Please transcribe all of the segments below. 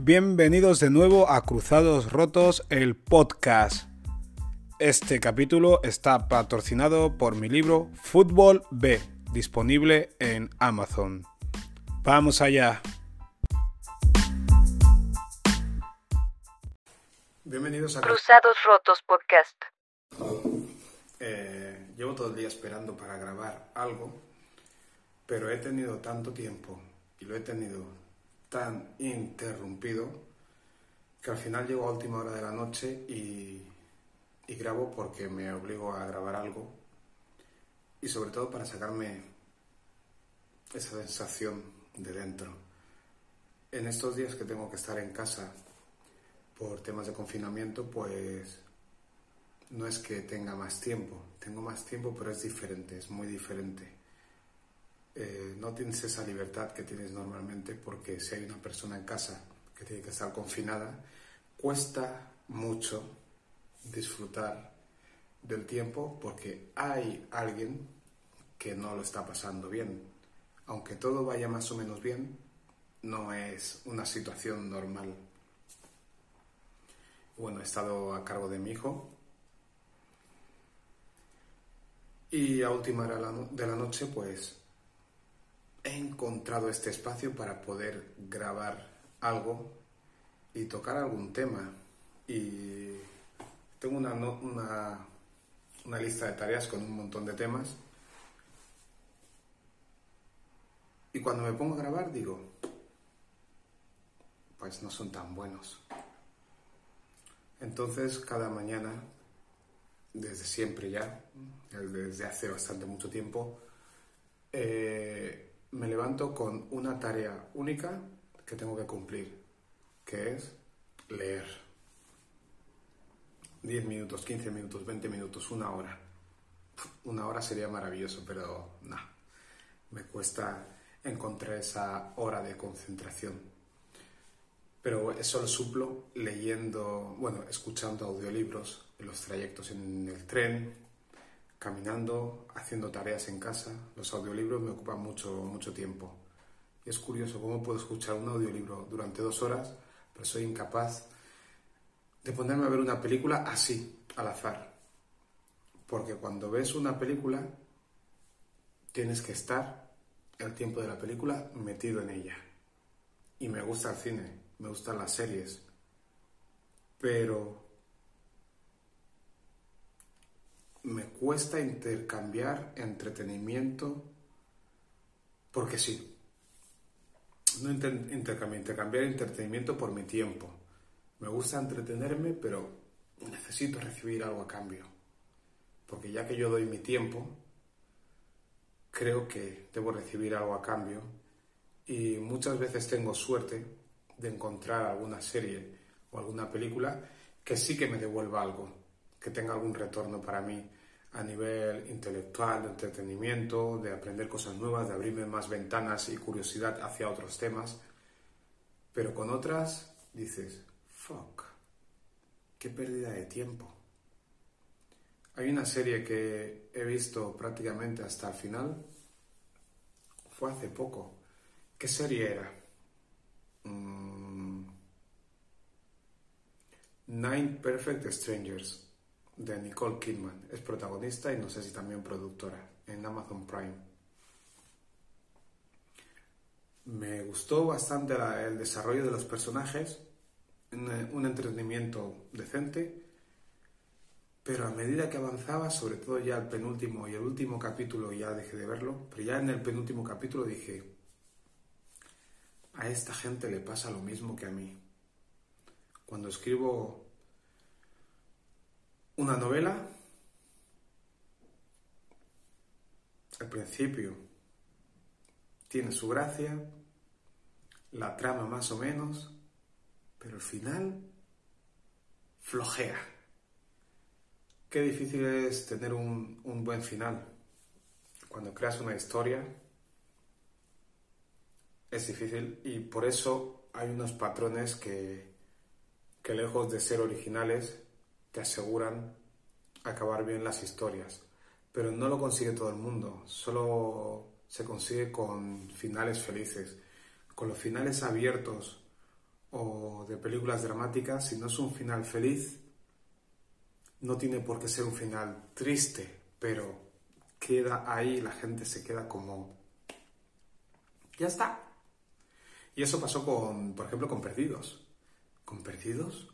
Bienvenidos de nuevo a Cruzados Rotos, el podcast. Este capítulo está patrocinado por mi libro Fútbol B, disponible en Amazon. Vamos allá. Bienvenidos a Cruzados Rotos Podcast. Eh, llevo todo el día esperando para grabar algo, pero he tenido tanto tiempo y lo he tenido tan interrumpido que al final llego a última hora de la noche y, y grabo porque me obligo a grabar algo y sobre todo para sacarme esa sensación de dentro. En estos días que tengo que estar en casa por temas de confinamiento, pues no es que tenga más tiempo, tengo más tiempo, pero es diferente, es muy diferente. Eh, no tienes esa libertad que tienes normalmente porque si hay una persona en casa que tiene que estar confinada, cuesta mucho disfrutar del tiempo porque hay alguien que no lo está pasando bien. Aunque todo vaya más o menos bien, no es una situación normal. Bueno, he estado a cargo de mi hijo y a última hora de la noche pues he encontrado este espacio para poder grabar algo y tocar algún tema. Y tengo una, una, lista de tareas con un montón de temas. Y cuando me pongo a grabar digo, pues no son tan buenos. Entonces cada mañana, desde siempre ya, desde hace bastante mucho tiempo, eh, me levanto con una tarea única que tengo que cumplir, que es leer. 10 minutos, 15 minutos, 20 minutos, una hora. Una hora sería maravilloso, pero no. Me cuesta encontrar esa hora de concentración. Pero eso lo suplo leyendo, bueno, escuchando audiolibros en los trayectos en el tren, caminando, haciendo tareas en casa. Los audiolibros me ocupan mucho, mucho tiempo. Y es curioso cómo puedo escuchar un audiolibro durante dos horas, pero soy incapaz de ponerme a ver una película así, al azar. Porque cuando ves una película, tienes que estar el tiempo de la película metido en ella. Y me gusta el cine, me gustan las series. Pero me cuesta intercambiar entretenimiento porque sí. No intercambiar, intercambiar entretenimiento por mi tiempo. Me gusta entretenerme, pero necesito recibir algo a cambio. Porque ya que yo doy mi tiempo, creo que debo recibir algo a cambio. Y muchas veces tengo suerte de encontrar alguna serie o alguna película que sí que me devuelva algo, que tenga algún retorno para mí a nivel intelectual, de entretenimiento, de aprender cosas nuevas, de abrirme más ventanas y curiosidad hacia otros temas. Pero con otras dices, fuck, qué pérdida de tiempo. Hay una serie que he visto prácticamente hasta el final, fue hace poco. ¿Qué serie era? Mm, Nine Perfect Strangers de Nicole Kidman. Es protagonista y no sé si también productora en Amazon Prime. Me gustó bastante el desarrollo de los personajes, un, entretenimiento decente, pero a medida que avanzaba, sobre todo ya el penúltimo y el último capítulo, ya dejé de verlo, pero ya en el penúltimo capítulo dije, a esta gente le pasa lo mismo que a mí. Cuando escribo una novela, al principio tiene su gracia, la trama más o menos, pero al final flojea. Qué difícil es tener un, buen final. Cuando creas una historia es difícil y por eso hay unos patrones que, que lejos de ser originales te aseguran acabar bien las historias. Pero no lo consigue todo el mundo, solo se consigue con finales felices. Con los finales abiertos o de películas dramáticas, si no es un final feliz, no tiene por qué ser un final triste, pero queda ahí, la gente se queda como... Ya está. Y eso pasó con, por ejemplo, con Perdidos. Con Perdidos,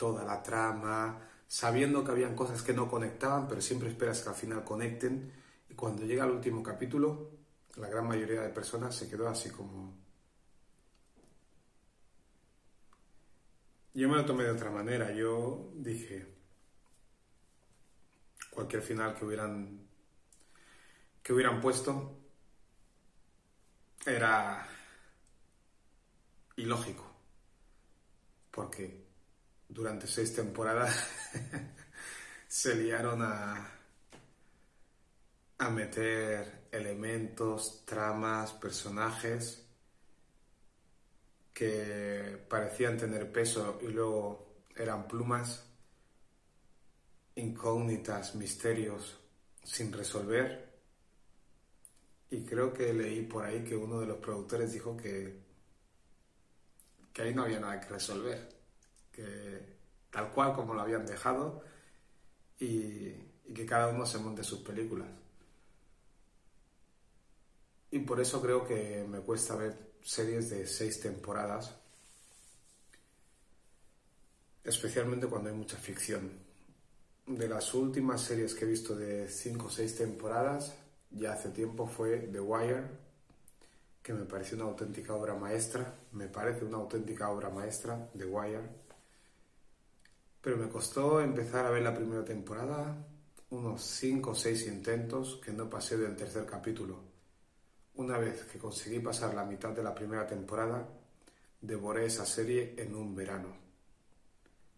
toda la trama, sabiendo que habían cosas que no conectaban, pero siempre esperas que al final conecten. Y cuando llega el último capítulo, la gran mayoría de personas se quedó así como... Yo me lo tomé de otra manera. Yo dije, cualquier final que hubieran que hubieran puesto era ilógico porque durante seis temporadas se liaron a a meter elementos, tramas, personajes que parecían tener peso y luego eran plumas incógnitas, misterios sin resolver. Y creo que leí por ahí que uno de los productores dijo que, que ahí no había nada que resolver, que tal cual como lo habían dejado y, y que cada uno se monte sus películas. Y por eso creo que me cuesta ver series de seis temporadas, especialmente cuando hay mucha ficción de las últimas series que he visto de 5 o 6 temporadas, ya hace tiempo, fue The Wire, que me pareció una auténtica obra maestra, me parece una auténtica obra maestra, The Wire. Pero me costó empezar a ver la primera temporada, unos 5 o 6 intentos que no pasé del tercer capítulo. Una vez que conseguí pasar la mitad de la primera temporada, devoré esa serie en un verano.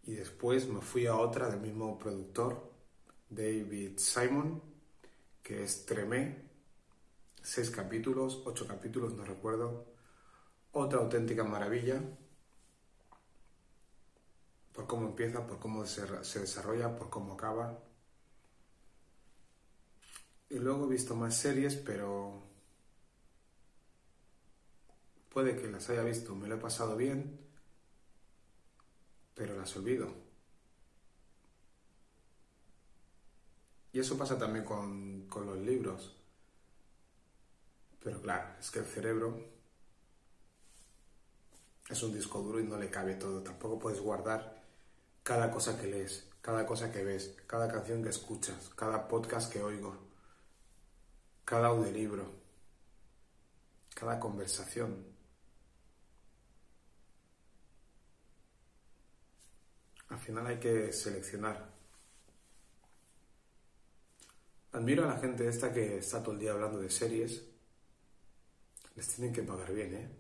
Y después me fui a otra del mismo productor, David Simon, que es Tremé, seis capítulos, ocho capítulos, no recuerdo, otra auténtica maravilla, por cómo empieza, por cómo se, desarrolla, por cómo acaba. Y luego he visto más series, pero puede que las haya visto, me lo he pasado bien, pero las olvido. Y eso pasa también con, con los libros. Pero claro, es que el cerebro es un disco duro y no le cabe todo. Tampoco puedes guardar cada cosa que lees, cada cosa que ves, cada canción que escuchas, cada podcast que oigo, cada audiolibro, cada conversación. Al final hay que seleccionar. Admiro a la gente esta que está todo el día hablando de series. Les tienen que pagar bien, ¿eh?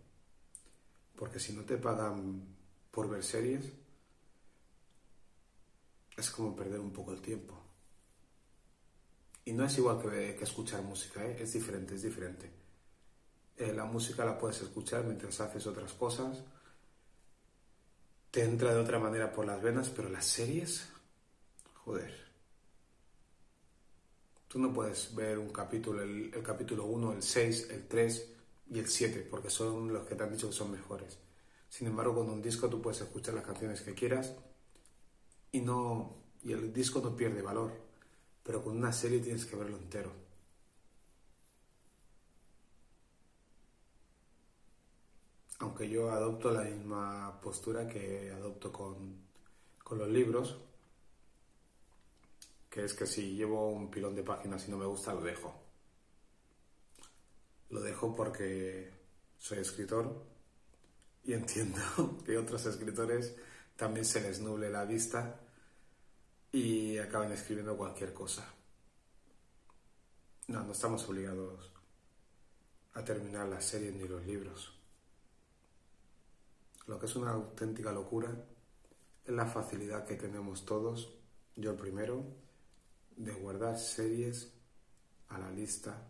Porque si no te pagan por ver series, es como perder un poco el tiempo. Y no es igual que, escuchar música, ¿eh? es diferente, es diferente. Eh, la música la puedes escuchar mientras haces otras cosas te entra de otra manera por las venas, pero las series, joder. Tú no puedes ver un capítulo, el, capítulo 1, el 6, el 3 y el 7, porque son los que te han dicho que son mejores. Sin embargo, con un disco tú puedes escuchar las canciones que quieras y no y el disco no pierde valor, pero con una serie tienes que verlo entero. aunque yo adopto la misma postura que adopto con, los libros, que es que si llevo un pilón de páginas y no me gusta, lo dejo. Lo dejo porque soy escritor y entiendo que otros escritores también se les nuble la vista y acaban escribiendo cualquier cosa. No, no estamos obligados a terminar las series ni los libros. Lo que es una auténtica locura es la facilidad que tenemos todos, yo el primero, de guardar series a la lista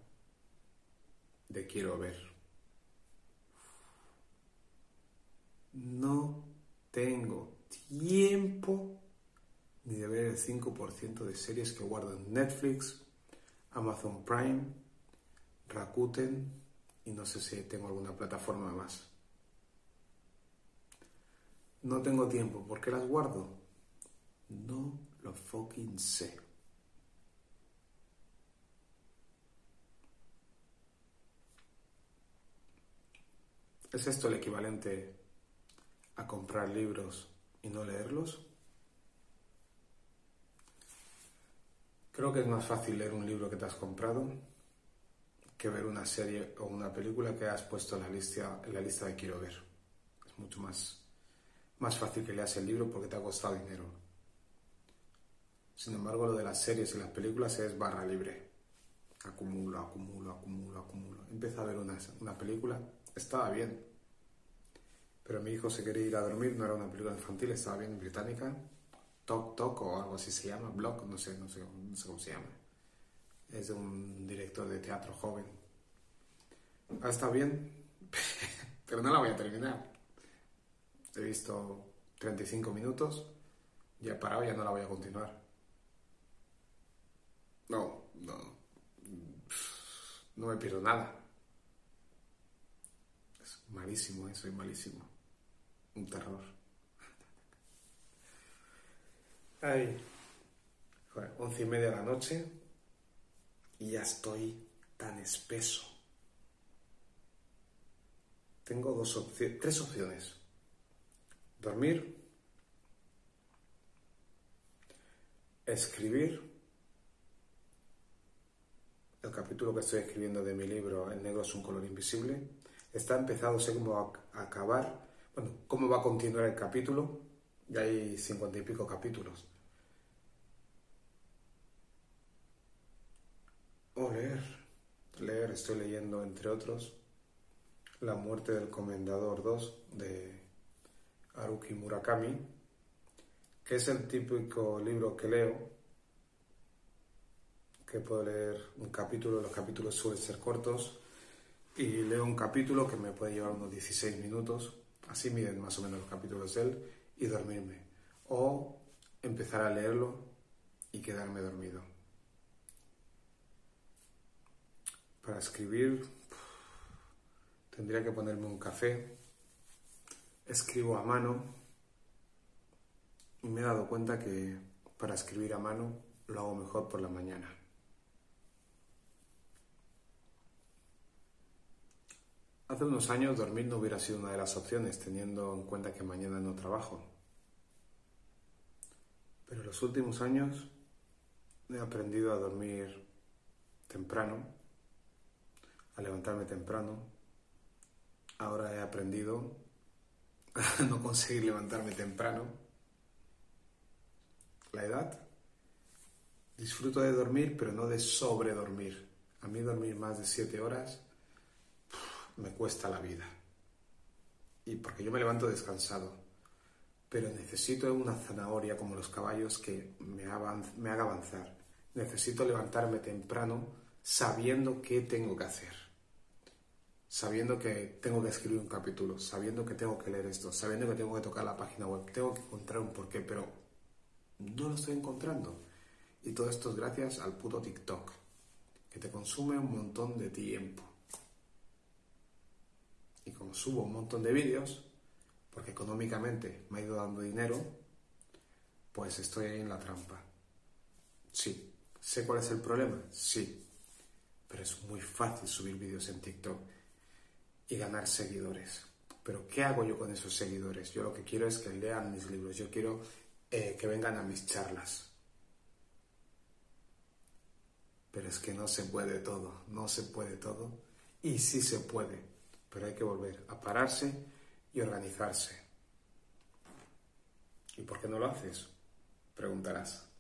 de quiero ver. No tengo tiempo ni de ver el 5% de series que guardo en Netflix, Amazon Prime, Rakuten y no sé si tengo alguna plataforma más. No tengo tiempo. ¿Por qué las guardo? No lo fucking sé. ¿Es esto el equivalente a comprar libros y no leerlos? Creo que es más fácil leer un libro que te has comprado que ver una serie o una película que has puesto en la lista, en la lista de quiero ver. Es mucho más, más fácil que leas el libro porque te ha costado dinero. Sin embargo, lo de las series y las películas es barra libre. Acumulo, acumulo, acumulo, acumulo. Empecé a ver una, una película, estaba bien. Pero mi hijo se quería ir a dormir, no era una película infantil, estaba bien británica. Talk Talk o algo así se llama, Blog, no sé, no sé, cómo se llama es de un director de teatro joven. Ha estado bien, pero no la voy a terminar. He visto 35 minutos, ya parado, ya no la voy a continuar. No, no, no me pierdo nada. Es malísimo, eso es malísimo. Un terror. Ay, once y media de la noche, y ya estoy tan espeso. Tengo dos opciones, tres opciones. Dormir, escribir el capítulo que estoy escribiendo de mi libro El negro es un color invisible. Está empezado, sé cómo acabar, bueno, cómo va a continuar el capítulo. Ya hay cincuenta y pico capítulos. O leer. Leer, estoy leyendo, entre otros, La muerte del Comendador 2 de Haruki Murakami, que es el típico libro que leo, que puedo leer un capítulo, los capítulos suelen ser cortos, y leo un capítulo que me puede llevar unos 16 minutos, así miden más o menos los capítulos de él, y dormirme. O empezar a leerlo y quedarme dormido. Para escribir tendría que ponerme un café. Escribo a mano y me he dado cuenta que para escribir a mano lo hago mejor por la mañana. Hace unos años dormir no hubiera sido una de las opciones, teniendo en cuenta que mañana no trabajo. Pero en los últimos años he aprendido a dormir temprano a levantarme temprano. Ahora he aprendido a no conseguir levantarme temprano. La edad. Disfruto de dormir, pero no de sobredormir. A mí dormir más de siete horas me cuesta la vida. Y porque yo me levanto descansado. Pero necesito una zanahoria como los caballos que me, haga avanzar. Necesito levantarme temprano sabiendo qué tengo que hacer sabiendo que tengo que escribir un capítulo, sabiendo que tengo que leer esto, sabiendo que tengo que tocar la página web, tengo que encontrar un porqué, pero no lo estoy encontrando. Y todo esto es gracias al puto TikTok, que te consume un montón de tiempo. Subo un montón de vídeos, porque económicamente me ha ido dando dinero, pues estoy ahí en la trampa. Sí. ¿Sé cuál es el problema? Sí. Pero es muy fácil subir vídeos en TikTok y ganar seguidores. Pero ¿qué hago yo con esos seguidores? Yo lo que quiero es que lean mis libros, yo quiero eh, que vengan a mis charlas. Pero es que no se puede todo, no se puede todo. Y sí se puede, pero hay que volver a pararse y organizarse. ¿Y por qué no lo haces? Preguntarás.